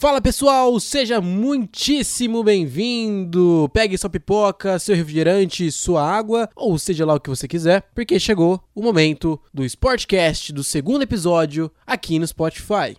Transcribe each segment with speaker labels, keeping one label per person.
Speaker 1: Fala pessoal, seja muitíssimo bem-vindo! Pegue sua pipoca, seu refrigerante, sua água, ou seja lá o que você quiser, porque chegou o momento do Sportcast do segundo episódio aqui no Spotify.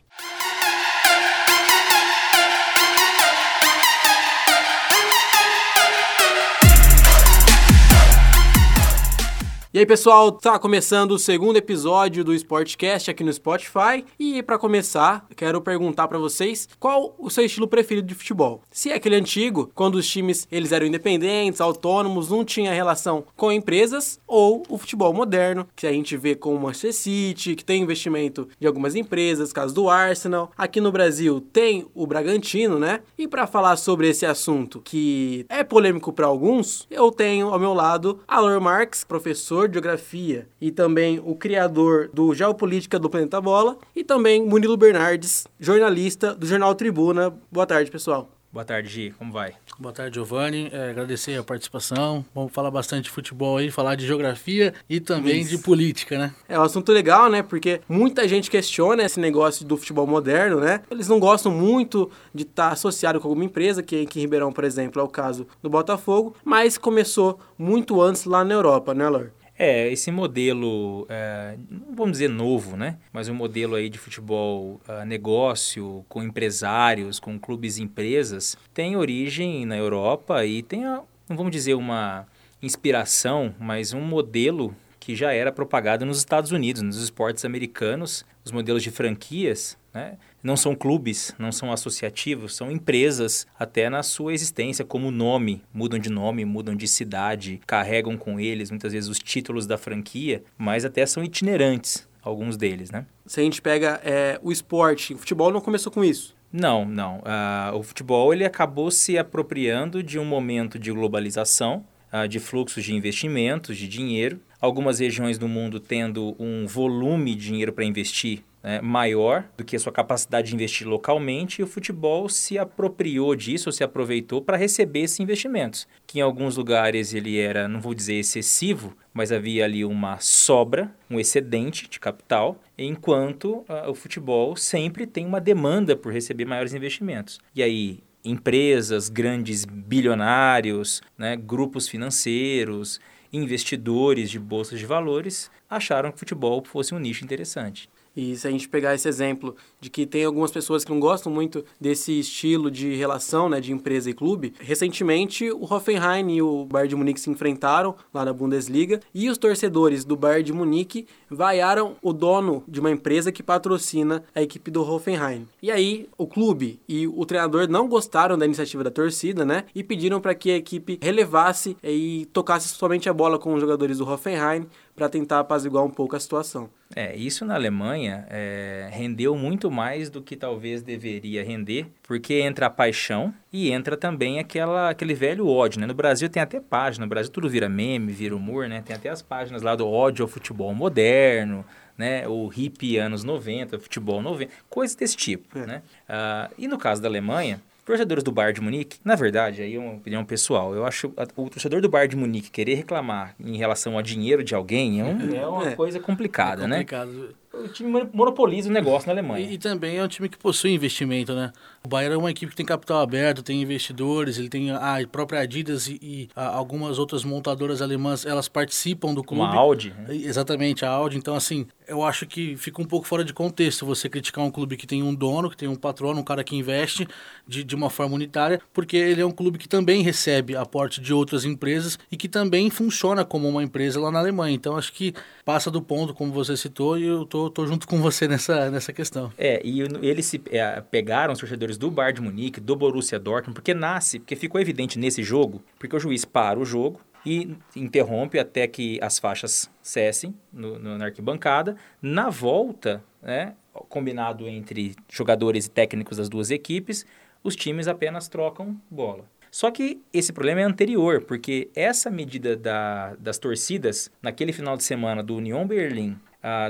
Speaker 1: E aí, pessoal, tá começando o segundo episódio do Sportcast aqui no Spotify. E para começar, quero perguntar para vocês qual o seu estilo preferido de futebol. Se é aquele antigo, quando os times eles eram independentes, autônomos, não tinha relação com empresas, ou o futebol moderno, que a gente vê com o Manchester City, que tem investimento de algumas empresas, caso do Arsenal. Aqui no Brasil tem o Bragantino, né? E para falar sobre esse assunto que é polêmico para alguns, eu tenho ao meu lado Alor Marx, professor professor de geografia e também o criador do Geopolítica do Planeta Bola, e também Munilo Bernardes, jornalista do Jornal Tribuna. Boa tarde, pessoal.
Speaker 2: Boa tarde, Gi. Como vai?
Speaker 3: Boa tarde, Giovanni. É, agradecer a participação. Vamos falar bastante de futebol aí, falar de geografia e também Isso. de política, né?
Speaker 1: É um assunto legal, né? Porque muita gente questiona esse negócio do futebol moderno, né? Eles não gostam muito de estar associado com alguma empresa, que aqui em Ribeirão, por exemplo, é o caso do Botafogo, mas começou muito antes lá na Europa, né, Lor?
Speaker 2: É, esse modelo, é, não vamos dizer novo, né? Mas um modelo aí de futebol uh, negócio, com empresários, com clubes e empresas, tem origem na Europa e tem, a, não vamos dizer uma inspiração, mas um modelo que já era propagado nos Estados Unidos, nos esportes americanos, os modelos de franquias, né? Não são clubes, não são associativos, são empresas até na sua existência como nome, mudam de nome, mudam de cidade, carregam com eles muitas vezes os títulos da franquia, mas até são itinerantes alguns deles, né?
Speaker 1: Se a gente pega é, o esporte, o futebol não começou com isso.
Speaker 2: Não, não. Uh, o futebol ele acabou se apropriando de um momento de globalização, uh, de fluxos de investimentos, de dinheiro. Algumas regiões do mundo tendo um volume de dinheiro para investir né, maior do que a sua capacidade de investir localmente e o futebol se apropriou disso, se aproveitou para receber esses investimentos, que em alguns lugares ele era, não vou dizer excessivo, mas havia ali uma sobra, um excedente de capital, enquanto uh, o futebol sempre tem uma demanda por receber maiores investimentos. E aí empresas, grandes bilionários, né, grupos financeiros, investidores de bolsas de valores acharam que o futebol fosse um nicho interessante.
Speaker 1: E se a gente pegar esse exemplo de que tem algumas pessoas que não gostam muito desse estilo de relação, né, de empresa e clube, recentemente o Hoffenheim e o Bayern de Munique se enfrentaram lá na Bundesliga e os torcedores do Bayern de Munique vaiaram o dono de uma empresa que patrocina a equipe do Hoffenheim. E aí o clube e o treinador não gostaram da iniciativa da torcida, né, e pediram para que a equipe relevasse e tocasse somente a bola com os jogadores do Hoffenheim para tentar apaziguar um pouco a situação.
Speaker 2: É, isso na Alemanha é, rendeu muito mais do que talvez deveria render, porque entra a paixão e entra também aquela, aquele velho ódio, né? No Brasil tem até página, no Brasil tudo vira meme, vira humor, né? Tem até as páginas lá do ódio ao futebol moderno, né? O hippie anos 90, futebol 90, coisas desse tipo, é. né? Uh, e no caso da Alemanha, torcedores do Bayern de Munique, na verdade, aí é uma opinião pessoal, eu acho o torcedor do Bayern de Munique querer reclamar em relação a dinheiro de alguém é, um, é uma é. coisa complicada, é complicado. né? O time monopoliza o negócio na Alemanha.
Speaker 3: E, e, também é um time que possui investimento, né? O Bayern é uma equipe que tem capital aberto, tem investidores, ele tem a própria Adidas e, e a, algumas outras montadoras alemãs, elas participam do clube.
Speaker 2: Uma Audi. Né?
Speaker 3: Exatamente, a Audi. Então, assim, eu acho que fica um pouco fora de contexto você criticar um clube que tem um dono, que tem um patrono, um cara que investe de, de uma forma unitária, porque ele é um clube que também recebe aporte de outras empresas e que também funciona como uma empresa lá na Alemanha. Então, acho que passa do ponto, como você citou, e eu tô, tô junto com você nessa, nessa questão.
Speaker 2: É, e eles se é, pegaram os torcedores do Bayern de Munique, do Borussia Dortmund, porque nasce, porque ficou evidente nesse jogo, porque o juiz para o jogo, e interrompe até que as faixas cessem no, no, na arquibancada. Na volta, né, combinado entre jogadores e técnicos das duas equipes, os times apenas trocam bola. Só que esse problema é anterior, porque essa medida da, das torcidas, naquele final de semana do Union Berlim,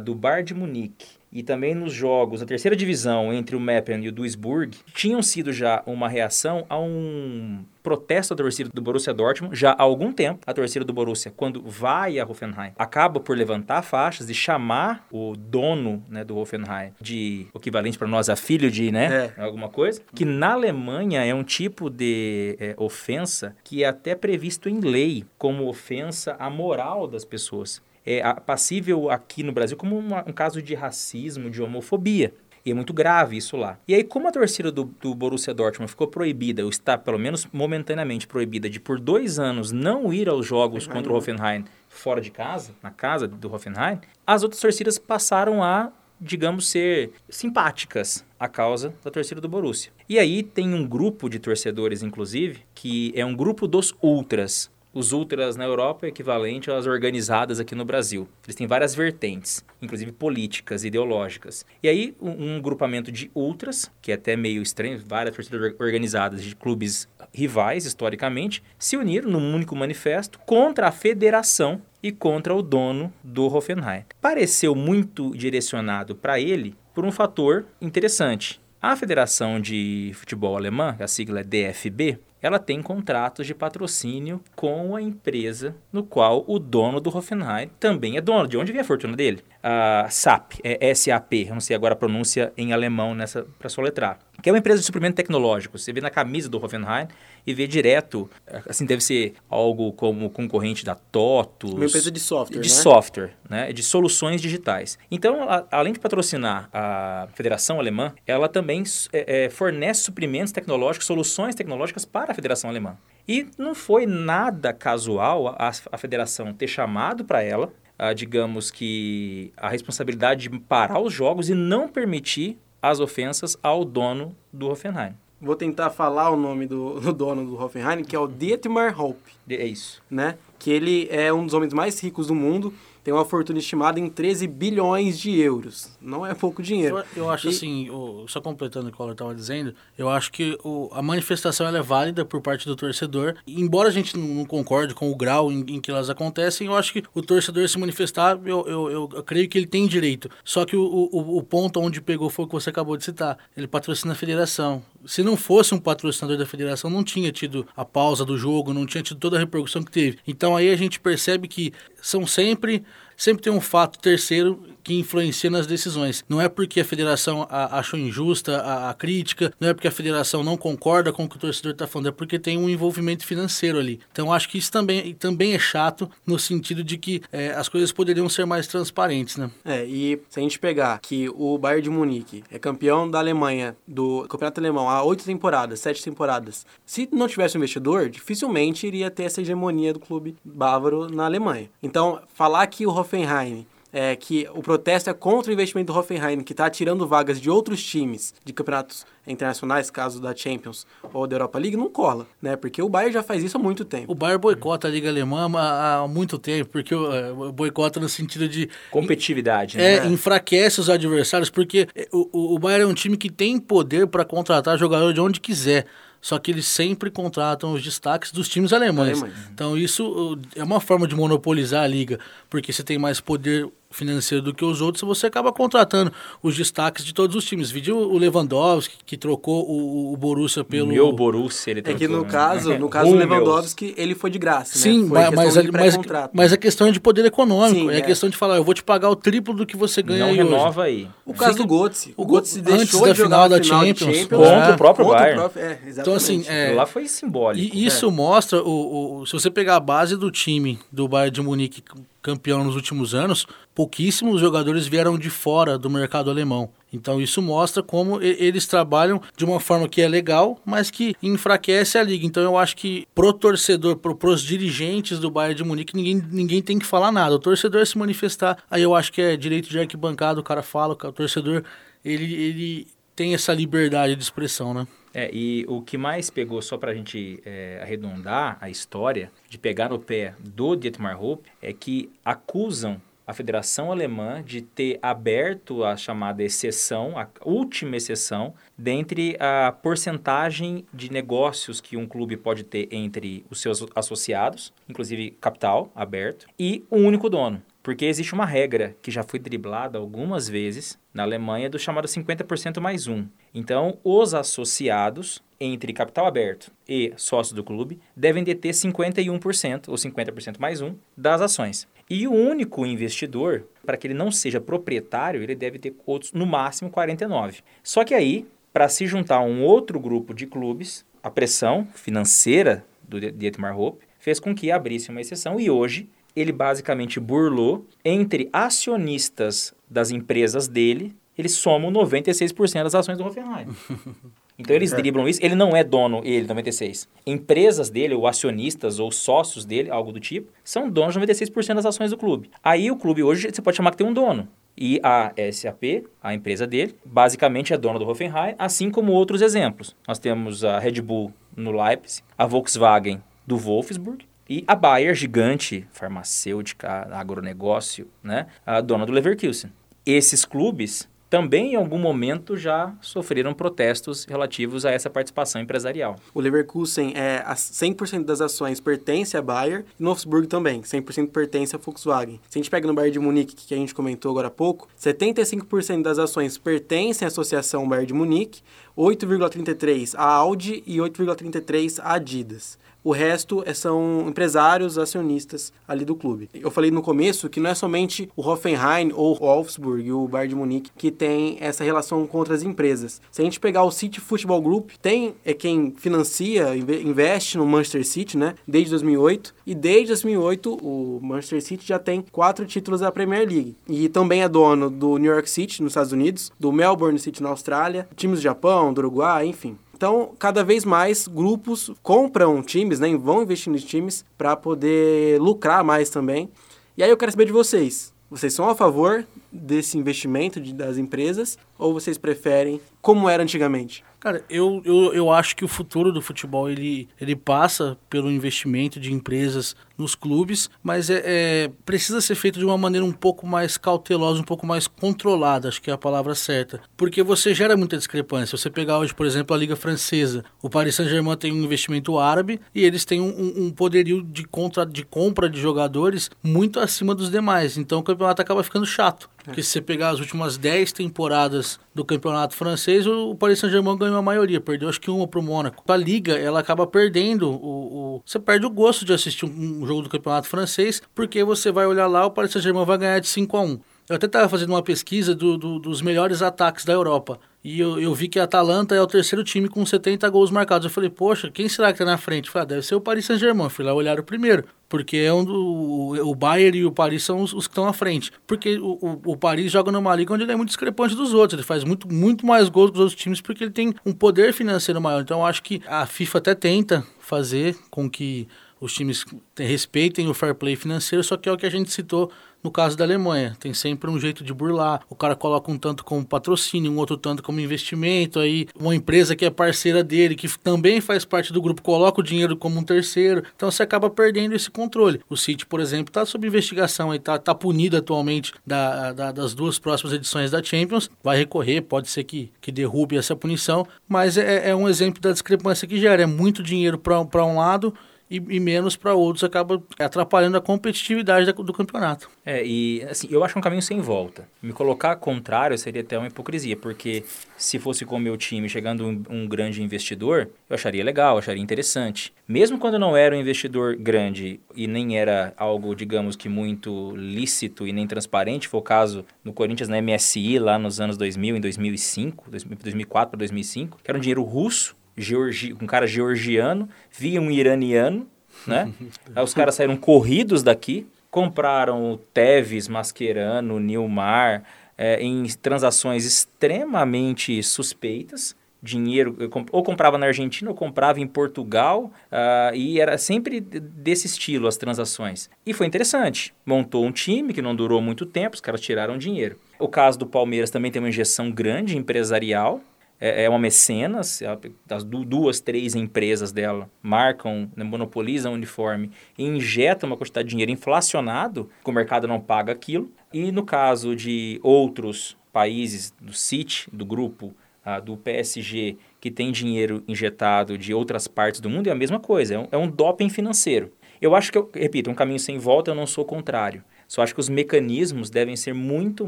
Speaker 2: do Bar de Munique e também nos jogos da terceira divisão entre o Meppen e o Duisburg, tinham sido já uma reação a um protesto da torcida do Borussia Dortmund já há algum tempo. A torcida do Borussia, quando vai a Hoffenheim, acaba por levantar faixas e chamar o dono né, do Hoffenheim de o equivalente para nós a filho de, né, é. alguma coisa, que na Alemanha é um tipo de é, ofensa que é até previsto em lei como ofensa à moral das pessoas é passível aqui no Brasil como uma, um caso de racismo, de homofobia. E é muito grave isso lá. E aí, como a torcida do, do Borussia Dortmund ficou proibida, ou está pelo menos momentaneamente proibida, de por dois anos não ir aos jogos Hoffenheim. contra o Hoffenheim fora de casa, na casa do Hoffenheim, as outras torcidas passaram a, digamos, ser simpáticas à causa da torcida do Borussia. E aí tem um grupo de torcedores, inclusive, que é um grupo dos ultras os ultras na Europa é equivalente às organizadas aqui no Brasil. Eles têm várias vertentes, inclusive políticas, ideológicas. E aí, um, um grupamento de ultras, que é até meio estranho, várias torcidas organizadas de clubes rivais, historicamente, se uniram num único manifesto contra a federação e contra o dono do Hoffenheim. Pareceu muito direcionado para ele por um fator interessante. A Federação de Futebol Alemã, a sigla é DFB, ela tem contratos de patrocínio com a empresa no qual o dono do Hoffenheim também é dono. De onde vem a fortuna dele? A SAP, é SAP, eu não sei agora a pronúncia em alemão nessa para soletrar. Que é uma empresa de suprimento tecnológico. Você vê na camisa do Hoffenheim e vê direto, assim, deve ser algo como concorrente da TOTUS.
Speaker 1: Uma empresa de software,
Speaker 2: De
Speaker 1: né?
Speaker 2: software, né? De soluções digitais. Então, a, além de patrocinar a Federação Alemã, ela também é, é, fornece suprimentos tecnológicos, soluções tecnológicas para a Federação Alemã. E não foi nada casual a, a federação ter chamado para ela, a, digamos que, a responsabilidade de parar os jogos e não permitir as ofensas ao dono do Hoffenheim.
Speaker 1: Vou tentar falar o nome do, do dono do Hoffenheim, que é o Dietmar Hopp.
Speaker 2: É isso.
Speaker 1: Né? Que ele é um dos homens mais ricos do mundo tem uma fortuna estimada em 13 bilhões de euros. Não é pouco dinheiro.
Speaker 3: Eu, eu acho e... assim, o, só completando o que o estava dizendo, eu acho que o, a manifestação é válida por parte do torcedor. embora a gente não, não concorde com o grau em, em, que elas acontecem, eu acho que o torcedor se manifestar, eu, eu, eu, eu creio que ele tem direito. Só que o, o, o ponto onde pegou foi o que você acabou de citar. Ele patrocina a federação. Se não fosse um patrocinador da federação, não tinha tido a pausa do jogo, não tinha tido toda a repercussão que teve. Então aí a gente percebe que são sempre sempre tem um fato terceiro que influencia nas decisões. Não é porque a federação achou injusta a, a crítica, não é porque a federação não concorda com o que o torcedor está falando, é porque tem um envolvimento financeiro ali. Então acho que isso também, também é chato no sentido de que é, as coisas poderiam ser mais transparentes, né?
Speaker 1: É, e se a gente pegar que o Bayern de Munique é campeão da Alemanha, do Campeonato Alemão, há oito temporadas, sete temporadas, se não tivesse um investidor, dificilmente iria ter essa hegemonia do clube bávaro na Alemanha. Então, falar que o Hoffenheim é, que o protesto é contra o investimento do Hoffenheim, que está tirando vagas de outros times de campeonatos internacionais, caso da Champions ou da Europa League, não cola, né? Porque o Bayern já faz isso há muito tempo.
Speaker 3: O Bayern boicota a Liga Alemã há, muito tempo, porque uh, boicota no sentido de...
Speaker 2: Competitividade,
Speaker 3: né? É, enfraquece os adversários, porque o, o Bayern é um time que tem poder para contratar jogador de onde quiser só que eles sempre contratam os destaques dos times alemães. Alemães. Então isso é uma forma de monopolizar a liga, porque você tem mais poder financeiro do que os outros, você acaba contratando os destaques de todos os times. Vídeo o Lewandowski, que trocou o, o Borussia pelo...
Speaker 2: Meu Borussia, ele
Speaker 1: trocou. É que no né? caso, no caso do Lewandowski, ele foi de graça, né?
Speaker 3: Sim,
Speaker 1: foi
Speaker 3: mas, mas, mas, a questão é de poder econômico. Sim, é, é, a questão de falar, eu vou te pagar o triplo do que você ganha
Speaker 2: Não
Speaker 3: aí
Speaker 2: renova
Speaker 3: hoje.
Speaker 2: aí.
Speaker 1: O caso Sim. do Götze.
Speaker 3: O Götze deixou da de final da final Champions, Champions
Speaker 2: contra é, o próprio Bayern.
Speaker 1: É,
Speaker 3: então, assim, é,
Speaker 2: lá foi simbólico.
Speaker 3: E isso mostra, o, o, se você pegar a base do time do Bayern de Munique campeão nos últimos anos, pouquíssimos jogadores vieram de fora do mercado alemão. Então isso mostra como eles trabalham de uma forma que é legal, mas que enfraquece a liga. Então eu acho que pro torcedor, pro, pros dirigentes do Bayern de Munique, ninguém, ninguém tem que falar nada. O torcedor se manifestar, aí eu acho que é direito de arquibancada, o cara fala, o torcedor, ele, ele tem essa liberdade de expressão, né?
Speaker 2: É, e o que mais pegou, só para a gente é, arredondar a história, de pegar no pé do Dietmar Hopp, é que acusam a Federação Alemã de ter aberto a chamada exceção, a última exceção, dentre a porcentagem de negócios que um clube pode ter entre os seus associados, inclusive capital aberto, e um único dono Porque existe uma regra que já foi driblada algumas vezes na Alemanha do chamado 50% mais um. Então, os associados entre capital aberto e sócios do clube devem deter 51% ou 50% mais um das ações. E o único investidor, para que ele não seja proprietário, ele deve ter outros no máximo 49. Só que aí, para se juntar a um outro grupo de clubes, a pressão financeira do Dietmar Hope fez com que abrisse uma exceção e hoje ele basicamente burlou entre acionistas das empresas dele, eles somam 96% das ações do Hoffenheim. Então eles é. driblam isso. Ele não é dono, ele, 96. Empresas dele, ou acionistas, ou sócios dele, algo do tipo, são donos de 96% das ações do clube. Aí o clube hoje, você pode chamar que tem um dono. E a SAP, a empresa dele, basicamente é dona do Hoffenheim, assim como outros exemplos. Nós temos a Red Bull no Leipzig, a Volkswagen do Wolfsburg, e a Bayer, gigante farmacêutica, agronegócio, né? a dona do Leverkusen. Esses clubes também em algum momento já sofreram protestos relativos a essa participação empresarial.
Speaker 1: O Leverkusen é 100% das ações pertence a Bayer e no Wolfsburg também, 100% pertence a Volkswagen. Se a gente pega no Bayern de Munique, que a gente comentou agora há pouco, 75% das ações pertencem à Associação Bayern de Munique, 8,33 a Audi e 8,33 a Adidas. O resto é, são empresários, acionistas ali do clube. Eu falei no começo que não é somente o Hoffenheim ou o Wolfsburg e o Bayern de Munique que tem essa relação com outras empresas. Se a gente pegar o City Football Group, tem é quem financia, investe no Manchester City, né? Desde 2008 e desde 2008 o Manchester City já tem quatro títulos da Premier League e também é dono do New York City nos Estados Unidos, do Melbourne City na Austrália, times do Japão, do Uruguai, enfim. Então, cada vez mais grupos compram times, né, vão investir em times para poder lucrar mais também. E aí eu quero saber de vocês. Vocês são a favor desse investimento de, das empresas ou vocês preferem como era antigamente?
Speaker 3: Cara, eu, eu, eu acho que o futuro do futebol ele, ele passa pelo investimento de empresas nos clubes, mas é, é, precisa ser feito de uma maneira um pouco mais cautelosa, um pouco mais controlada, acho que é a palavra certa. Porque você gera muita discrepância. Você pegar hoje, por exemplo, a Liga Francesa, o Paris Saint-Germain tem um investimento árabe e eles têm um, um poderio de, contra, de compra de jogadores muito acima dos demais. Então o campeonato acaba ficando chato. Porque se você pegar as últimas 10 temporadas do campeonato francês, o Paris Saint-Germain ganhou a maioria, perdeu acho que uma pro Mônaco. A liga, ela acaba perdendo o, o, Você perde o gosto de assistir um jogo do campeonato francês, porque você vai olhar lá, o Paris Saint-Germain vai ganhar de 5 a 1 eu até estava fazendo uma pesquisa do, do, dos melhores ataques da Europa. E eu, eu, vi que a Atalanta é o terceiro time com 70 gols marcados. Eu falei, poxa, quem será que tá na frente? Eu falei, ah, deve ser o Paris Saint-Germain. Fui lá olhar o primeiro. Porque é um do, o Bayern e o Paris são os, os que estão à frente. Porque o, o, o, Paris joga numa liga onde ele é muito discrepante dos outros. Ele faz muito, muito mais gols que os outros times porque ele tem um poder financeiro maior. Então eu acho que a FIFA até tenta fazer com que os times respeitem o fair play financeiro, só que é o que a gente citou no caso da Alemanha. Tem sempre um jeito de burlar. O cara coloca um tanto como patrocínio, um outro tanto como investimento. Aí uma empresa que é parceira dele, que também faz parte do grupo, coloca o dinheiro como um terceiro. Então você acaba perdendo esse controle. O City, por exemplo, está sob investigação e está tá punido atualmente da, da, das duas próximas edições da Champions. Vai recorrer, pode ser que, que derrube essa punição, mas é, é um exemplo da discrepância que gera. É muito dinheiro para um lado e, e menos para outros, acaba atrapalhando a competitividade do campeonato.
Speaker 2: É, e assim, eu acho um caminho sem volta. Me colocar contrário seria até uma hipocrisia, porque se fosse com o meu time chegando um, um grande investidor, eu acharia legal, eu acharia interessante. Mesmo quando não era um investidor grande e nem era algo, digamos que muito lícito e nem transparente, foi o caso no Corinthians na MSI lá nos anos 2000, em 2005, 2004 para 2005, que era um dinheiro russo georgi, um cara georgiano, via um iraniano, né? Aí os caras saíram corridos daqui, compraram o Teves, Mascherano, Nilmar, é, em transações extremamente suspeitas. Dinheiro, ou comprava na Argentina ou comprava em Portugal, uh, e era sempre desse estilo as transações. E foi interessante. Montou um time que não durou muito tempo, os caras tiraram dinheiro. O caso do Palmeiras também tem uma injeção grande empresarial, é, é uma mecenas, as duas, três empresas dela marcam, né, monopolizam o uniforme e injetam uma quantidade de dinheiro inflacionado, que o mercado não paga aquilo. E no caso de outros países do City, do grupo, ah, do PSG, que tem dinheiro injetado de outras partes do mundo, é a mesma coisa, é um, é um doping financeiro. Eu acho que, eu, repito, um caminho sem volta, eu não sou contrário. Só acho que os mecanismos devem ser muito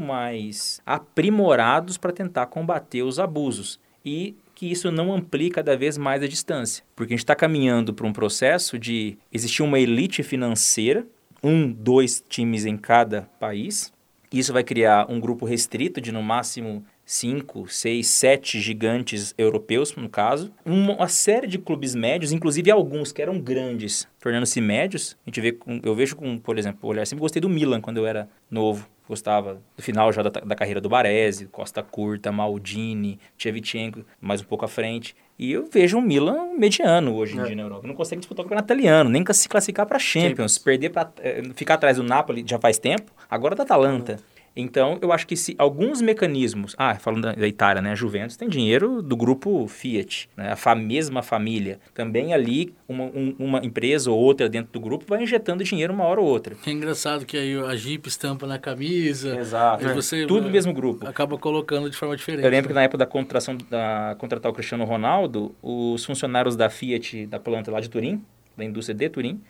Speaker 2: mais aprimorados para tentar combater os abusos. E que isso não amplie cada vez mais a distância. Porque a gente está caminhando para um processo de existir uma elite financeira, um, dois times em cada país. Isso vai criar um grupo restrito de no máximo cinco, seis, sete gigantes europeus, no caso, uma, série de clubes médios, inclusive alguns que eram grandes, tornando-se médios. A gente vê, eu vejo com, por exemplo, olhar sempre gostei do Milan quando eu era novo. Gostava do final já da, da carreira do Baresi, Costa Curta, Maldini, Shevchenko, mais um pouco à frente. E eu vejo um Milan mediano hoje em é. dia na Europa. Não consegue disputar o campeonato italiano, nem se classificar para Champions. Champions. Perder para eh, ficar atrás do Napoli já faz tempo. Agora da Atalanta. Então, eu acho que se alguns mecanismos. Ah, falando da, Itália, né? A Juventus tem dinheiro do grupo Fiat, né? A mesma família. Também ali, uma, um, uma empresa ou outra dentro do grupo vai injetando dinheiro uma hora ou outra.
Speaker 3: É engraçado que aí a Jeep estampa na camisa.
Speaker 2: Exato.
Speaker 3: É. Você,
Speaker 2: Tudo no mesmo grupo.
Speaker 3: Acaba colocando de forma diferente.
Speaker 2: Eu lembro né? que na época da contratação, da contratar o Cristiano Ronaldo, os funcionários da Fiat, da planta lá de Turim, da indústria de Turim,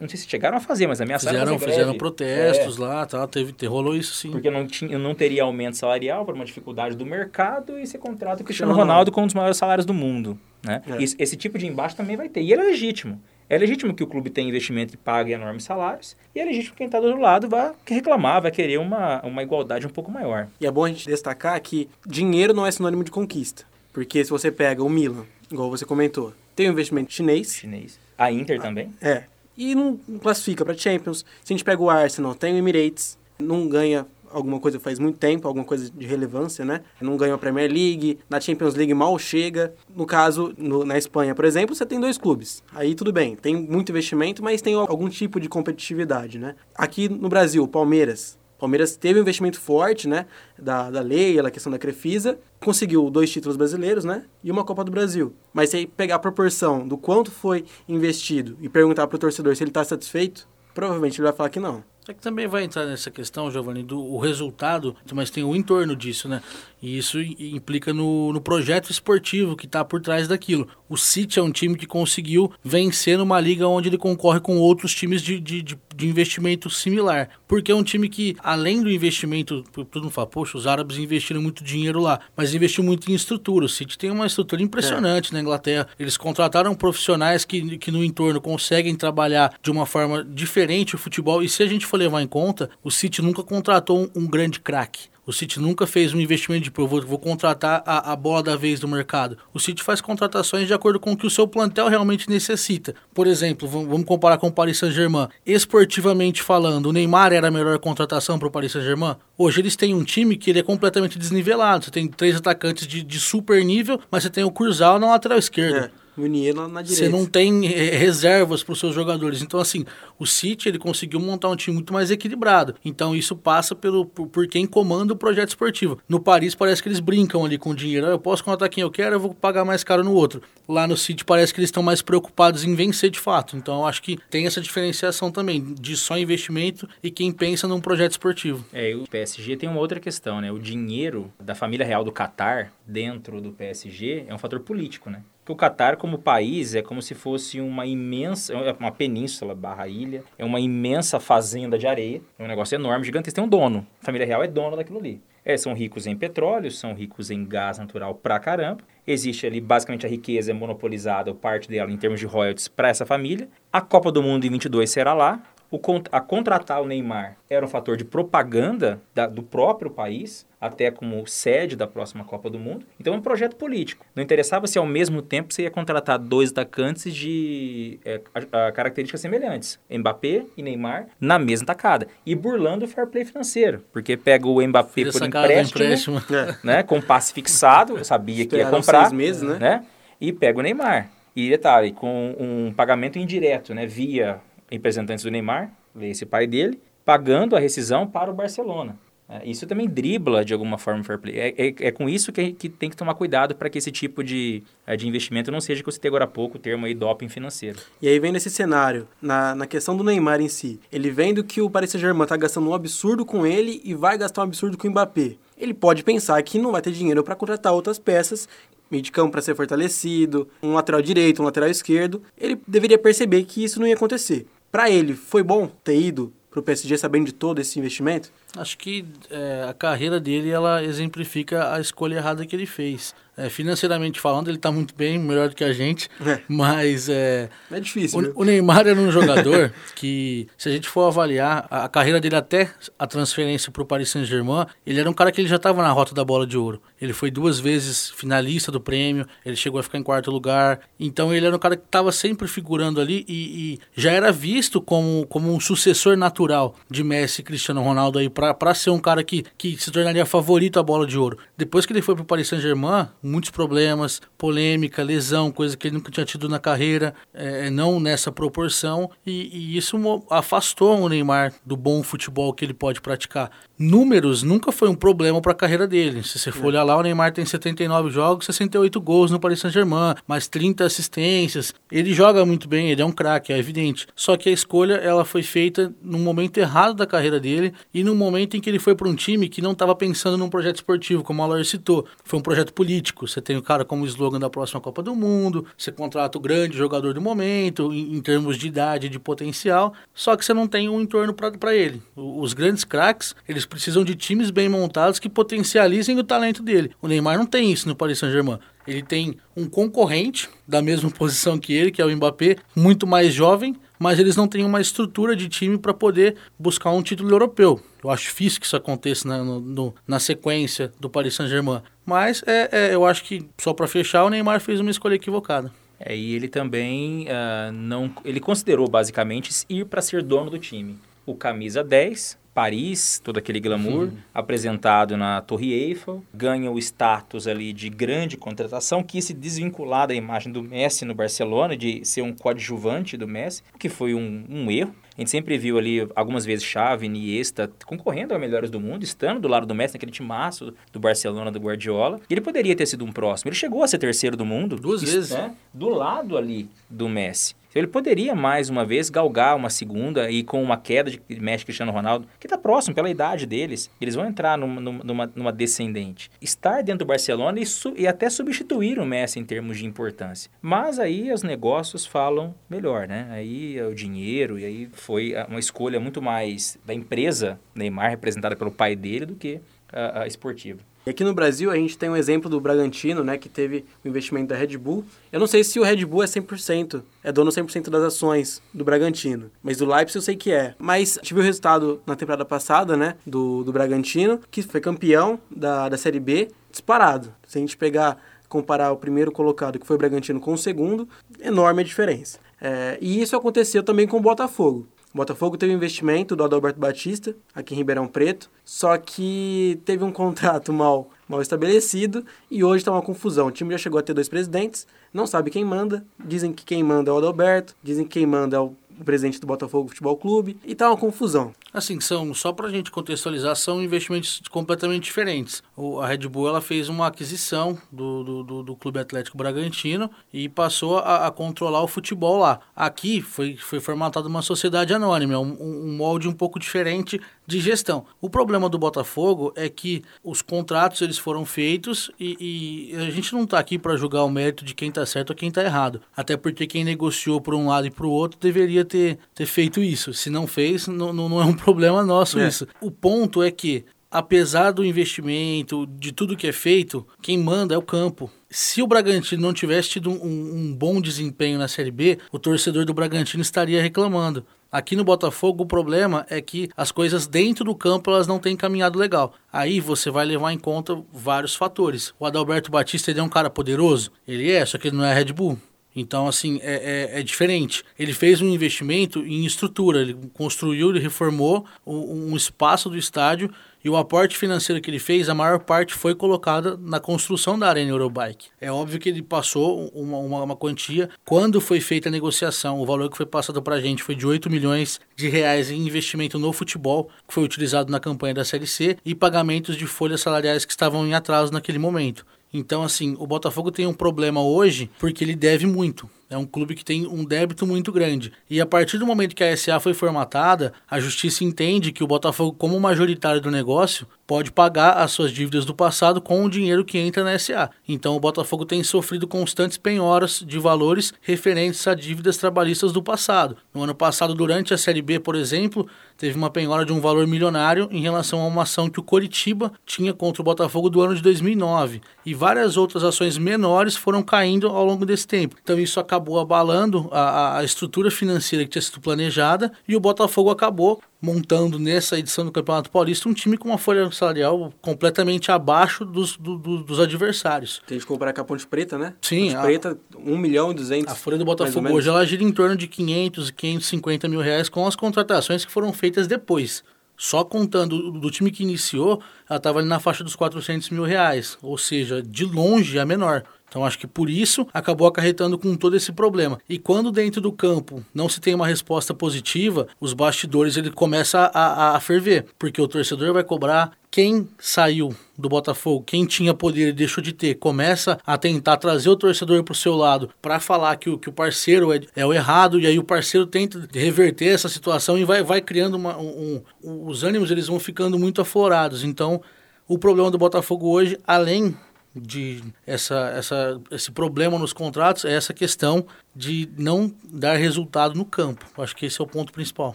Speaker 2: não sei se chegaram a fazer, mas ameaçaram
Speaker 3: fizeram, fazer Fizeram protestos é. lá, tá, teve, rolou isso sim.
Speaker 2: Porque não, tinha, não teria aumento salarial por uma dificuldade do mercado e você contrata o Cristiano Ronaldo com um dos maiores salários do mundo. Né? É. Esse, esse, tipo de embate também vai ter. E ele é legítimo. É legítimo que o clube tenha investimento e pague enormes salários. E é legítimo que quem está do outro lado vai reclamar, vai querer uma, uma igualdade um pouco maior.
Speaker 1: E é bom a gente destacar que dinheiro não é sinônimo de conquista. Porque se você pega o Milan, igual você comentou, tem um investimento chinês.
Speaker 2: Chinês. A Inter também.
Speaker 1: É e não classifica para Champions. Se a gente pega o Arsenal, tem o Emirates, não ganha alguma coisa faz muito tempo, alguma coisa de relevância, né? Não ganha a Premier League, na Champions League mal chega. No caso, no, na Espanha, por exemplo, você tem dois clubes. Aí tudo bem, tem muito investimento, mas tem algum tipo de competitividade, né? Aqui no Brasil, Palmeiras, Palmeiras teve um investimento forte, né? Da, da lei, a questão da Crefisa. Conseguiu dois títulos brasileiros, né? E uma Copa do Brasil. Mas se aí pegar a proporção do quanto foi investido e perguntar para o torcedor se ele está satisfeito, provavelmente ele vai falar que não.
Speaker 3: É que também vai entrar nessa questão, Giovanni, do o resultado, mas tem o entorno disso, né? E isso implica no, no projeto esportivo que está por trás daquilo. O City é um time que conseguiu vencer numa liga onde ele concorre com outros times de, de, de, de investimento similar. Porque é um time que, além do investimento, todo mundo fala, poxa, os árabes investiram muito dinheiro lá, mas investiu muito em estrutura. O City tem uma estrutura impressionante é. na Inglaterra. Eles contrataram profissionais que, que no entorno conseguem trabalhar de uma forma diferente o futebol. E se a gente for levar em conta, o City nunca contratou um, grande craque. O City nunca fez um investimento de, pô, vou, vou contratar a, a, bola da vez do mercado. O City faz contratações de acordo com o que o seu plantel realmente necessita. Por exemplo, vamos comparar com o Paris Saint-Germain. Esportivamente falando, o Neymar era a melhor contratação para o Paris Saint-Germain? Hoje eles têm um time que ele é completamente desnivelado. Você tem três atacantes de, de super nível, mas você tem o Curzal na lateral esquerda.
Speaker 1: É. Munier na direita.
Speaker 3: Você não tem eh, reservas para os seus jogadores. Então, assim, o City ele conseguiu montar um time muito mais equilibrado. Então, isso passa pelo, por, por quem comanda o projeto esportivo. No Paris, parece que eles brincam ali com o dinheiro. Ah, eu posso contratar quem eu quero, eu vou pagar mais caro no outro. Lá no City, parece que eles estão mais preocupados em vencer de fato. Então, eu acho que tem essa diferenciação também de só investimento e quem pensa num projeto esportivo.
Speaker 2: É, o PSG tem uma outra questão, né? O dinheiro da família real do Qatar dentro do PSG é um fator político, né? O Catar, como país, é como se fosse uma imensa, é uma península barra ilha, é uma imensa fazenda de areia, é um negócio enorme, gigantesco, tem um dono. A família real é dona daquilo ali. É, são ricos em petróleo, são ricos em gás natural pra caramba. Existe ali, basicamente, a riqueza é monopolizada, parte dela, em termos de royalties, para essa família. A Copa do Mundo em 22 será lá o, a contratar o Neymar era um fator de propaganda da, do próprio país, até como sede da próxima Copa do Mundo. Então é um projeto político. Não interessava se ao mesmo tempo você ia contratar dois atacantes de é, a, a características semelhantes, Mbappé e Neymar, na mesma tacada. E burlando o fair play financeiro, porque pega o Mbappé por empréstimo, empréstimo. Né, com passe fixado, eu sabia que ia comprar, seis
Speaker 1: meses, né?
Speaker 2: né? E pega o Neymar. E detalhe, com um pagamento indireto, né, via representantes do Neymar, esse pai dele, pagando a rescisão para o Barcelona. É, isso também dribla, de alguma forma, o fair play. É, é, é com isso que, que tem que tomar cuidado para que esse tipo de, é, de investimento não seja, que você tem agora há pouco, o termo aí doping financeiro.
Speaker 1: E aí vem nesse cenário, na, na questão do Neymar em si, ele vendo que o Paris Saint-Germain está gastando um absurdo com ele e vai gastar um absurdo com o Mbappé. Ele pode pensar que não vai ter dinheiro para contratar outras peças meio de campo para ser fortalecido, um lateral direito, um lateral esquerdo, ele deveria perceber que isso não ia acontecer. Para ele, foi bom ter ido para o PSG sabendo de todo esse investimento?
Speaker 3: Acho que é, a carreira dele ela exemplifica a escolha errada que ele fez. É, financeiramente falando, ele está muito bem, melhor do que a gente, é. mas é,
Speaker 1: é difícil.
Speaker 3: O, o, Neymar era um jogador que, se a gente for avaliar a, a carreira dele até a transferência para o Paris Saint-Germain, ele era um cara que ele já estava na rota da bola de ouro. Ele foi duas vezes finalista do prêmio, ele chegou a ficar em quarto lugar, então ele era um cara que estava sempre figurando ali e, e, já era visto como, como um sucessor natural de Messi e Cristiano Ronaldo aí para ser um cara que, que se tornaria favorito à bola de ouro. Depois que ele foi para o Paris Saint-Germain, muitos problemas, polêmica, lesão, coisa que ele nunca tinha tido na carreira, é, não nessa proporção, e, e isso afastou o Neymar do bom futebol que ele pode praticar. Números nunca foi um problema para a carreira dele. Se você for é. olhar lá, o Neymar tem 79 jogos, 68 gols no Paris Saint-Germain, mais 30 assistências. Ele joga muito bem, ele é um craque, é evidente. Só que a escolha ela foi feita no momento errado da carreira dele e no momento em que ele foi para um time que não estava pensando num projeto esportivo, como a Laura citou. Foi um projeto político. Você tem o cara como slogan da próxima Copa do Mundo, você contrata o grande jogador do momento, em, em termos de idade, de potencial, só que você não tem um entorno para ele. Os grandes craques, eles precisam de times bem montados que potencializem o talento dele. O Neymar não tem isso no Paris Saint-Germain. Ele tem um concorrente da mesma posição que ele, que é o Mbappé, muito mais jovem, mas eles não têm uma estrutura de time para poder buscar um título europeu. Eu acho difícil que isso aconteça na, no, na sequência do Paris Saint-Germain. Mas é, é, eu acho que, só para fechar, o Neymar fez uma escolha equivocada.
Speaker 2: É, e ele também uh, não. Ele considerou basicamente ir para ser dono do time. O camisa 10, Paris, todo aquele glamour, uhum. apresentado na Torre Eiffel, ganha o status ali de grande contratação, quis se desvincular da imagem do Messi no Barcelona, de ser um coadjuvante do Messi, que foi um, um erro. A gente sempre viu ali algumas vezes Xavi, Iniesta concorrendo a melhores do mundo, estando do lado do Messi naquele timaço do Barcelona do Guardiola. Ele poderia ter sido um próximo. Ele chegou a ser terceiro do mundo.
Speaker 3: Duas vezes.
Speaker 2: Né? Do lado ali do Messi. Então, ele poderia mais uma vez galgar uma segunda e com uma queda de Messi Cristiano Ronaldo, que está próximo pela idade deles, eles vão entrar numa, numa, numa descendente. Estar dentro do Barcelona e, e, até substituir o Messi em termos de importância. Mas aí os negócios falam melhor, né? Aí é o dinheiro, e aí foi uma escolha muito mais da empresa Neymar, representada pelo pai dele, do que a, a esportiva.
Speaker 1: E aqui no Brasil a gente tem um exemplo do Bragantino, né, que teve o investimento da Red Bull. Eu não sei se o Red Bull é 100%, é dono 100% das ações do Bragantino, mas do Leipzig eu sei que é. Mas tive o resultado na temporada passada, né, do, do Bragantino, que foi campeão da, da Série B, disparado. Se a gente pegar, comparar o primeiro colocado, que foi o Bragantino, com o segundo, enorme a diferença. É, e isso aconteceu também com o Botafogo. O Botafogo teve um investimento do Adalberto Batista, aqui em Ribeirão Preto, só que teve um contrato mal, mal estabelecido e hoje está uma confusão. O time já chegou a ter dois presidentes, não sabe quem manda, dizem que quem manda é o Adalberto, dizem que quem manda é o presidente do Botafogo Futebol Clube, e tá uma confusão.
Speaker 3: Assim, são, só para a gente contextualizar, são investimentos completamente diferentes. O, a Red Bull ela fez uma aquisição do, do, do, do Clube Atlético Bragantino e passou a, a, controlar o futebol lá. Aqui foi, foi formatada uma sociedade anônima, um, um molde um pouco diferente de gestão. O problema do Botafogo é que os contratos eles foram feitos e, e a gente não está aqui para julgar o mérito de quem está certo ou quem está errado. Até porque quem negociou por um lado e para o outro deveria ter, ter feito isso. Se não fez, não, não é um problema nosso é. isso. O ponto é que, apesar do investimento, de tudo que é feito, quem manda é o campo. Se o Bragantino não tivesse tido um, um bom desempenho na Série B, o torcedor do Bragantino estaria reclamando. Aqui no Botafogo o problema é que as coisas dentro do campo elas não têm caminhado legal. Aí você vai levar em conta vários fatores. O Adalberto Batista ele é um cara poderoso? Ele é, só que ele não é Red Bull. Então, assim, é, é, é, diferente. Ele fez um investimento em estrutura, ele construiu, ele reformou um, um espaço do estádio e o aporte financeiro que ele fez, a maior parte foi colocada na construção da Arena Eurobike. É óbvio que ele passou uma, uma, uma quantia. Quando foi feita a negociação, o valor que foi passado para a gente foi de 8 milhões de reais em investimento no futebol, que foi utilizado na campanha da Série C, e pagamentos de folhas salariais que estavam em atraso naquele momento. Então, assim, o Botafogo tem um problema hoje porque ele deve muito. É um clube que tem um débito muito grande. E a partir do momento que a SA foi formatada, a justiça entende que o Botafogo, como majoritário do negócio, pode pagar as suas dívidas do passado com o dinheiro que entra na SA. Então o Botafogo tem sofrido constantes penhoras de valores referentes a dívidas trabalhistas do passado. No ano passado, durante a Série B, por exemplo, teve uma penhora de um valor milionário em relação a uma ação que o Coritiba tinha contra o Botafogo do ano de 2009. E várias outras ações menores foram caindo ao longo desse tempo. Então isso acabou abalando a, a estrutura financeira que tinha sido planejada e o Botafogo acabou montando nessa edição do Campeonato Paulista um time com uma folha salarial completamente abaixo dos, do, do, dos adversários.
Speaker 1: Tem que comparar com a Ponte Preta, né?
Speaker 3: Sim.
Speaker 1: Ponte a, Preta, 1 milhão e 200.
Speaker 3: A folha do Botafogo hoje ela gira em torno de 500 e 550 mil reais com as contratações que foram feitas depois. Só contando do time que iniciou, ela estava ali na faixa dos 400 mil reais, ou seja, de longe a menor. Então acho que por isso acabou acarretando com todo esse problema. E quando dentro do campo não se tem uma resposta positiva, os bastidores ele começa a, a ferver, porque o torcedor vai cobrar quem saiu do Botafogo, quem tinha poder e deixou de ter, começa a tentar trazer o torcedor para o seu lado para falar que o, que o parceiro é, é, o errado, e aí o parceiro tenta reverter essa situação e vai, vai criando uma, um, um, os ânimos eles vão ficando muito aflorados. Então, o problema do Botafogo hoje, além de essa, essa, esse problema nos contratos é essa questão de não dar resultado no campo. acho que esse é o ponto principal.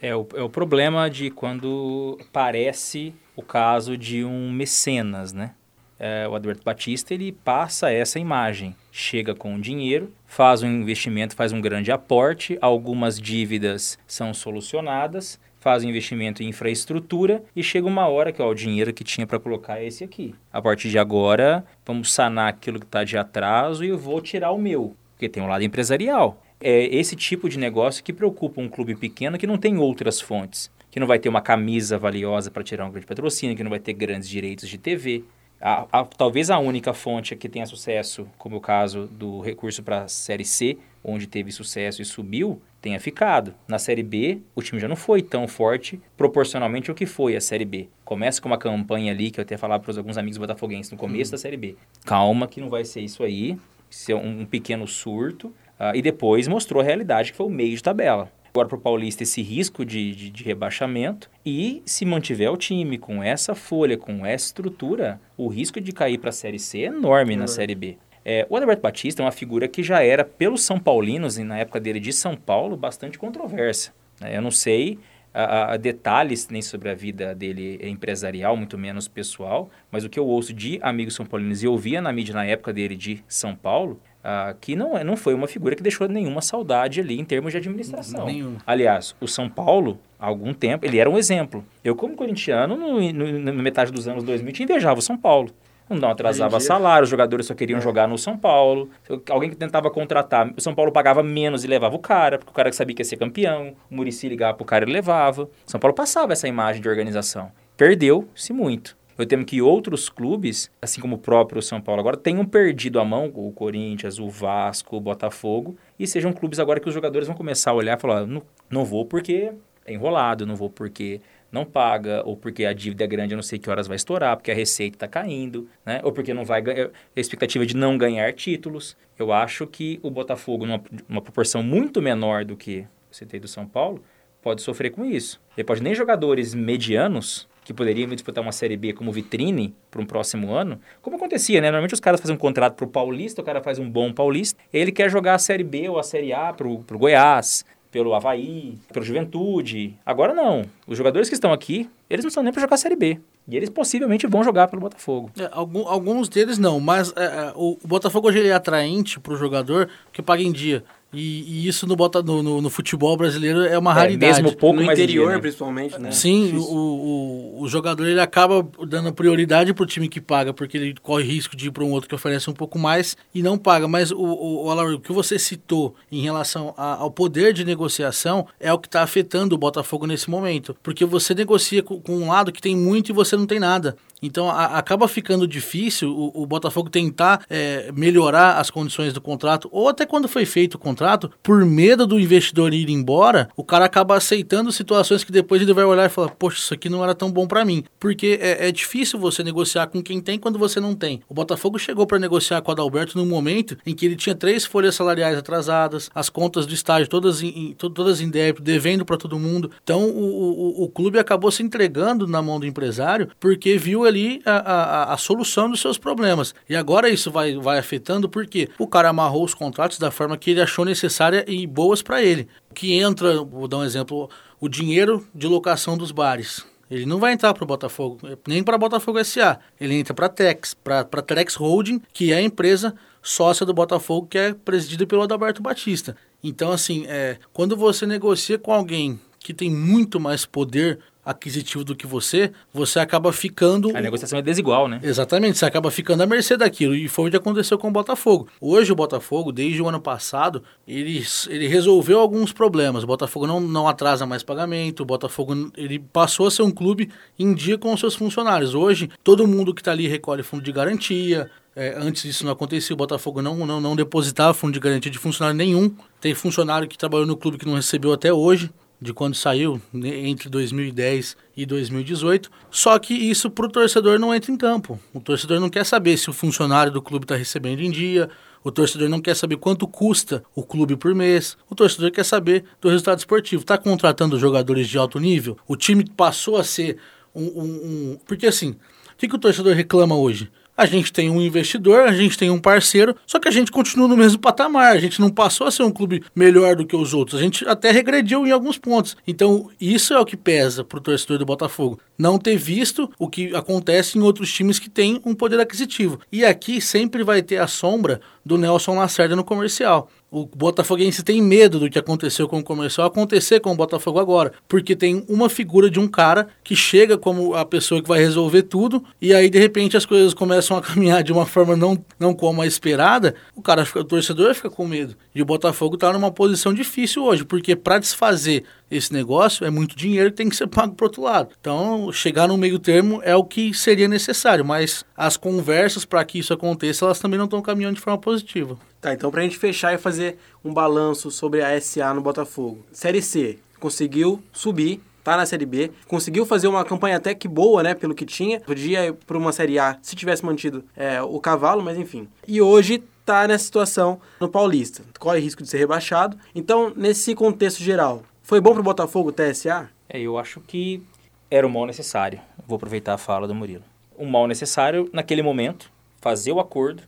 Speaker 2: É o, é o problema de quando parece o caso de um mecenas, né? É, o Adalberto Batista ele passa essa imagem, chega com dinheiro, faz um investimento, faz um grande aporte, algumas dívidas são solucionadas, faz um investimento em infraestrutura e chega uma hora que ó, o dinheiro que tinha para colocar é esse aqui. A partir de agora, vamos sanar aquilo que está de atraso e eu vou tirar o meu, porque tem um lado empresarial. É esse tipo de negócio que preocupa um clube pequeno que não tem outras fontes, que não vai ter uma camisa valiosa para tirar um grande patrocínio, que não vai ter grandes direitos de TV. A, a, talvez a única fonte que tenha sucesso, como o caso do recurso para a Série C, onde teve sucesso e subiu, tenha ficado. Na Série B, o time já não foi tão forte proporcionalmente ao que foi a Série B. Começa com uma campanha ali, que eu até falava para alguns amigos botafoguenses no começo uhum. da Série B. Calma que não vai ser isso aí, ser um, um pequeno surto. Uh, e depois mostrou a realidade, que foi o meio de tabela agora para o Paulista esse risco de, de, de, rebaixamento e se mantiver o time com essa folha, com essa estrutura, o risco de cair para a Série C é enorme uhum. na Série B. É, o Adalberto Batista é uma figura que já era, pelos São Paulinos, e na época dele de São Paulo, bastante controversa. Né? Eu não sei a, a, detalhes nem sobre a vida dele empresarial, muito menos pessoal, mas o que eu ouço de amigos são paulinos e ouvia na mídia na época dele de São Paulo, uh, que não, é, não foi uma figura que deixou nenhuma saudade ali em termos de administração.
Speaker 3: Nenhum.
Speaker 2: Aliás, o São Paulo, há algum tempo, ele era um exemplo. Eu, como corintiano, no, no, na metade dos anos 2000, invejava o São Paulo. Não atrasava salário, os jogadores só queriam é. jogar no São Paulo. Alguém que tentava contratar, o São Paulo pagava menos e levava o cara, porque o cara que sabia que ia ser campeão. O Murici ligava pro cara e levava. O São Paulo passava essa imagem de organização. Perdeu-se muito. Eu temo que outros clubes, assim como o próprio São Paulo agora, tenham perdido a mão, o Corinthians, o Vasco, o Botafogo, e sejam clubes agora que os jogadores vão começar a olhar e falar: não, não vou porque é enrolado, não vou porque não paga, ou porque a dívida é grande, eu não sei que horas vai estourar, porque a receita está caindo, né? ou porque não vai ganhar, a expectativa de não ganhar títulos. Eu acho que o Botafogo, numa, numa proporção muito menor do que tem do São Paulo, pode sofrer com isso. Ele pode nem jogadores medianos que poderiam disputar uma Série B como vitrine para um próximo ano, como acontecia, né? Normalmente os caras fazem um contrato para o Paulista, o cara faz um bom Paulista, ele quer jogar a Série B ou a Série A para o Goiás, pelo Havaí, pelo Juventude. Agora não. Os jogadores que estão aqui, eles não estão nem para jogar a Série B. E eles possivelmente vão jogar pelo Botafogo.
Speaker 3: É, algum, alguns deles não, mas é, é o, Botafogo hoje é atraente para o jogador que paga em dia. E, e, isso no, bota, no, no, no, futebol brasileiro é uma é, raridade.
Speaker 1: Mesmo pouco no interior, dia, né? principalmente, né?
Speaker 3: Sim, o, o, o, jogador ele acaba dando prioridade para o time que paga, porque ele corre risco de ir para um outro que oferece um pouco mais e não paga. Mas o, o, o, o que você citou em relação a, ao poder de negociação é o que está afetando o Botafogo nesse momento. Porque você negocia com, com um lado que tem muito e você não tem nada. Então a, acaba ficando difícil o, o Botafogo tentar é, melhorar as condições do contrato, ou até quando foi feito o contrato, por medo do investidor ir embora, o cara acaba aceitando situações que depois ele vai olhar e falar: Poxa, isso aqui não era tão bom para mim. Porque é, é, difícil você negociar com quem tem quando você não tem. O Botafogo chegou para negociar com o Adalberto num momento em que ele tinha três folhas salariais atrasadas, as contas do estágio todas em, todas em débito, devendo para todo mundo. Então o, o, o clube acabou se entregando na mão do empresário porque viu ali a, a, a, solução dos seus problemas. E agora isso vai, vai afetando porque o cara amarrou os contratos da forma que ele achou necessária e boas para ele. O que entra, vou dar um exemplo, o dinheiro de locação dos bares. Ele não vai entrar para o Botafogo, nem para Botafogo SA. Ele entra para a Tex, para a Tex Holding, que é a empresa sócia do Botafogo, que é presidida pelo Adalberto Batista. Então, assim, é, quando você negocia com alguém que tem muito mais poder aquisitivo do que você, você acaba ficando.
Speaker 2: A negociação é desigual, né?
Speaker 3: Exatamente, você acaba ficando à mercê daquilo. E foi o que aconteceu com o Botafogo. Hoje, o Botafogo, desde o ano passado, ele, ele resolveu alguns problemas. O Botafogo não, não atrasa mais pagamento, o Botafogo ele passou a ser um clube em dia com os seus funcionários. Hoje, todo mundo que está ali recolhe fundo de garantia. É, antes disso não acontecia, o Botafogo não, não, não depositava fundo de garantia de funcionário nenhum. Tem funcionário que trabalhou no clube que não recebeu até hoje de quando saiu, né, entre 2010 e 2018. Só que isso para o torcedor não entra em campo. O torcedor não quer saber se o funcionário do clube está recebendo em dia, o torcedor não quer saber quanto custa o clube por mês. O torcedor quer saber do resultado esportivo. Está contratando jogadores de alto nível? O time passou a ser um. um, um... Porque assim, o que, que o torcedor reclama hoje? A gente tem um investidor, a gente tem um parceiro, só que a gente continua no mesmo patamar. A gente não passou a ser um clube melhor do que os outros. A gente até regrediu em alguns pontos. Então, isso é o que pesa para o torcedor do Botafogo. Não ter visto o que acontece em outros times que têm um poder aquisitivo. E aqui sempre vai ter a sombra do Nelson Lacerda no comercial. O Botafoguense tem medo do que aconteceu com o comercial acontecer com o Botafogo agora, porque tem uma figura de um cara que chega como a pessoa que vai resolver tudo e aí de repente as coisas começam a caminhar de uma forma não, não como a esperada, o cara fica, o torcedor fica com medo. E o Botafogo está numa posição difícil hoje, porque para desfazer esse negócio é muito dinheiro que tem que ser pago para outro lado. Então, chegar no meio termo é o que seria necessário, mas as conversas para que isso aconteça, elas também não estão caminhando de forma positiva.
Speaker 1: Tá, então para a gente fechar e fazer um balanço sobre a SA no Botafogo. Série C, conseguiu subir, tá na Série B, conseguiu fazer uma campanha até que boa, né, pelo que tinha. Podia ir para uma Série A se tivesse mantido é, o cavalo, mas enfim. E hoje tá nessa situação no Paulista. Corre risco de ser rebaixado. Então, nesse contexto geral, foi bom para o Botafogo o TSA?
Speaker 2: É, eu acho que era o mal necessário. Vou aproveitar a fala do Murilo. O mal necessário, naquele momento, fazer o acordo,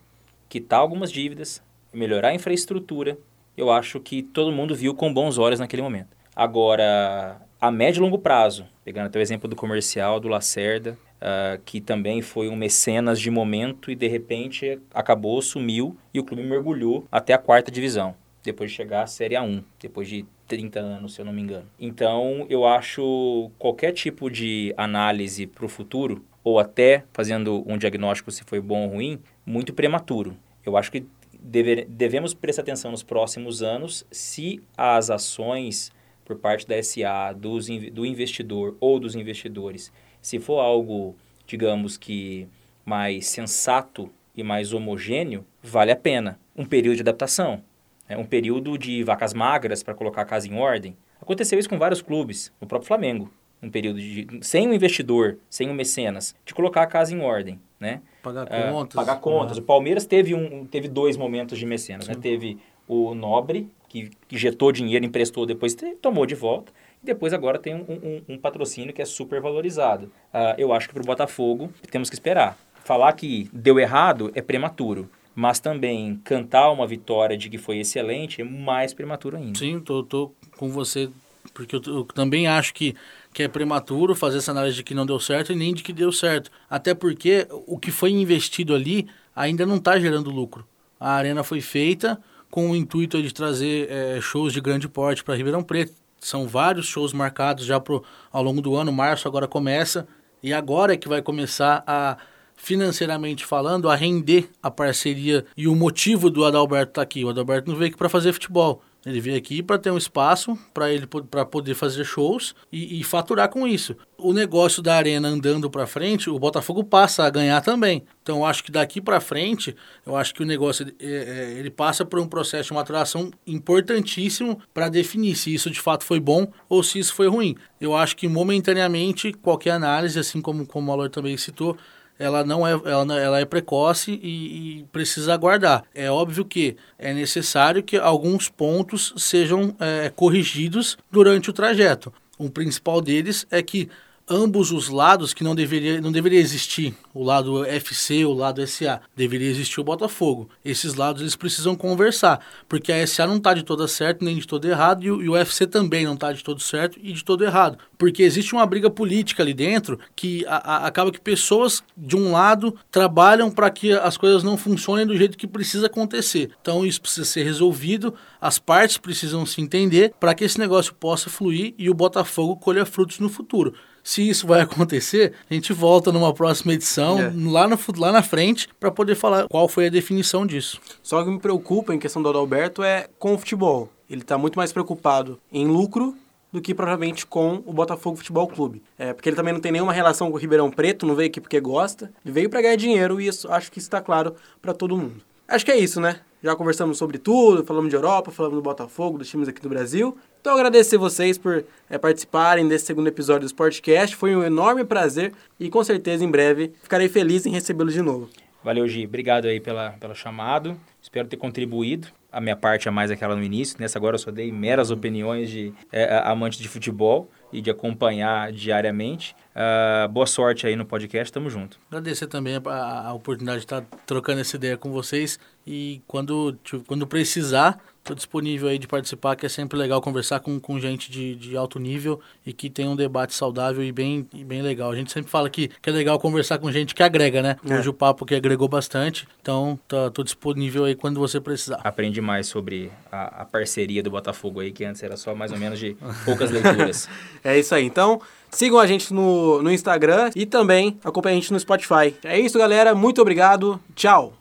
Speaker 2: quitar algumas dívidas, melhorar a infraestrutura. Eu acho que todo mundo viu com bons olhos naquele momento. Agora, a médio e longo prazo, pegando até o exemplo do comercial do Lacerda, uh, que também foi um mecenas de momento e de repente acabou, sumiu e o clube mergulhou até a quarta divisão, depois de chegar à Série A1, depois de 30 anos, se eu não me engano. Então, eu acho qualquer tipo de análise para o futuro, ou até fazendo um diagnóstico se foi bom ou ruim, muito prematuro. Eu acho que deve, devemos prestar atenção nos próximos anos se as ações por parte da SA, dos, do investidor ou dos investidores, se for algo, digamos que mais sensato e mais homogêneo, vale a pena um período de adaptação é um período de vacas magras para colocar a casa em ordem. Aconteceu isso com vários clubes, no próprio Flamengo. Um período de, sem o investidor, sem o mecenas, de colocar a casa em ordem, né?
Speaker 3: Pagar uh, contas.
Speaker 2: Pagar contas. Né? O Palmeiras teve, um, teve dois momentos de mecenas, né? Teve o Nobre, que injetou dinheiro, emprestou, depois tomou de volta. E depois agora tem um, um, um patrocínio que é super valorizado. Uh, eu acho que para o Botafogo temos que esperar. Falar que deu errado é prematuro mas também cantar uma vitória de que foi excelente é mais prematuro ainda.
Speaker 3: Sim, tô, tô com você, porque eu, eu, também acho que, que é prematuro fazer essa análise de que não deu certo e nem de que deu certo. Até porque o que foi investido ali ainda não está gerando lucro. A arena foi feita com o intuito de trazer é, shows de grande porte para Ribeirão Preto. São vários shows marcados já pro, ao longo do ano. Março agora começa. E agora é que vai começar a financeiramente falando, a render a parceria e o motivo do Adalberto estar tá aqui. O Adalberto não veio aqui para fazer futebol. Ele veio aqui para ter um espaço para ele para poder fazer shows e, e, faturar com isso. O negócio da arena andando para frente, o Botafogo passa a ganhar também. Então, eu acho que daqui para frente, eu acho que o negócio é, é, ele passa por um processo de maturação importantíssimo para definir se isso de fato foi bom ou se isso foi ruim. Eu acho que momentaneamente qualquer análise, assim como, como o Malor também citou, ela não é, ela, ela é precoce e, e, precisa aguardar. É óbvio que é necessário que alguns pontos sejam é, corrigidos durante o trajeto. O principal deles é que ambos os lados que não deveria, não deveria existir, o lado FC, o lado SA, deveria existir o Botafogo. Esses lados eles precisam conversar, porque a SA não está de todo certo nem de todo errado e o, e o FC também não está de todo certo e de todo errado, porque existe uma briga política ali dentro que a, a, acaba que pessoas de um lado trabalham para que as coisas não funcionem do jeito que precisa acontecer. Então isso precisa ser resolvido, as partes precisam se entender para que esse negócio possa fluir e o Botafogo colha frutos no futuro. Se isso vai acontecer, a gente volta numa próxima edição, é. lá, no, lá na frente, para poder falar qual foi a definição disso.
Speaker 1: Só que me preocupa em questão do Adalberto é com o futebol. Ele está muito mais preocupado em lucro do que provavelmente com o Botafogo Futebol Clube. É, porque ele também não tem nenhuma relação com o Ribeirão Preto, não veio aqui porque gosta, ele veio para ganhar dinheiro e isso acho que está claro para todo mundo. Acho que é isso, né? Já conversamos sobre tudo, falamos de Europa, falamos do Botafogo, dos times aqui do Brasil. Então agradecer vocês por é, participarem desse segundo episódio do Sportcast. Foi um enorme prazer e com certeza em breve ficarei feliz em recebê-los de novo.
Speaker 2: Valeu, Gi. Obrigado aí pela, pelo chamado. Espero ter contribuído. A minha parte é mais aquela no início. Nessa agora eu só dei meras opiniões de é, amante de futebol e de acompanhar diariamente. Uh, boa sorte aí no podcast, tamo junto.
Speaker 3: Agradecer também a, a oportunidade de estar trocando essa ideia com vocês e quando, quando precisar, estou disponível aí de participar, que é sempre legal conversar com, com gente de, de alto nível e que tem um debate saudável e bem, e bem legal. A gente sempre fala que, que é legal conversar com gente que agrega, né? É. Hoje o papo que agregou bastante, então tá, tô disponível aí quando você precisar.
Speaker 2: Aprendi mais sobre a, a parceria do Botafogo aí, que antes era só mais ou menos de poucas leituras.
Speaker 1: é isso aí, então... Sigam a gente no, no Instagram e também acompanhem a gente no Spotify. É isso, galera. Muito obrigado. Tchau.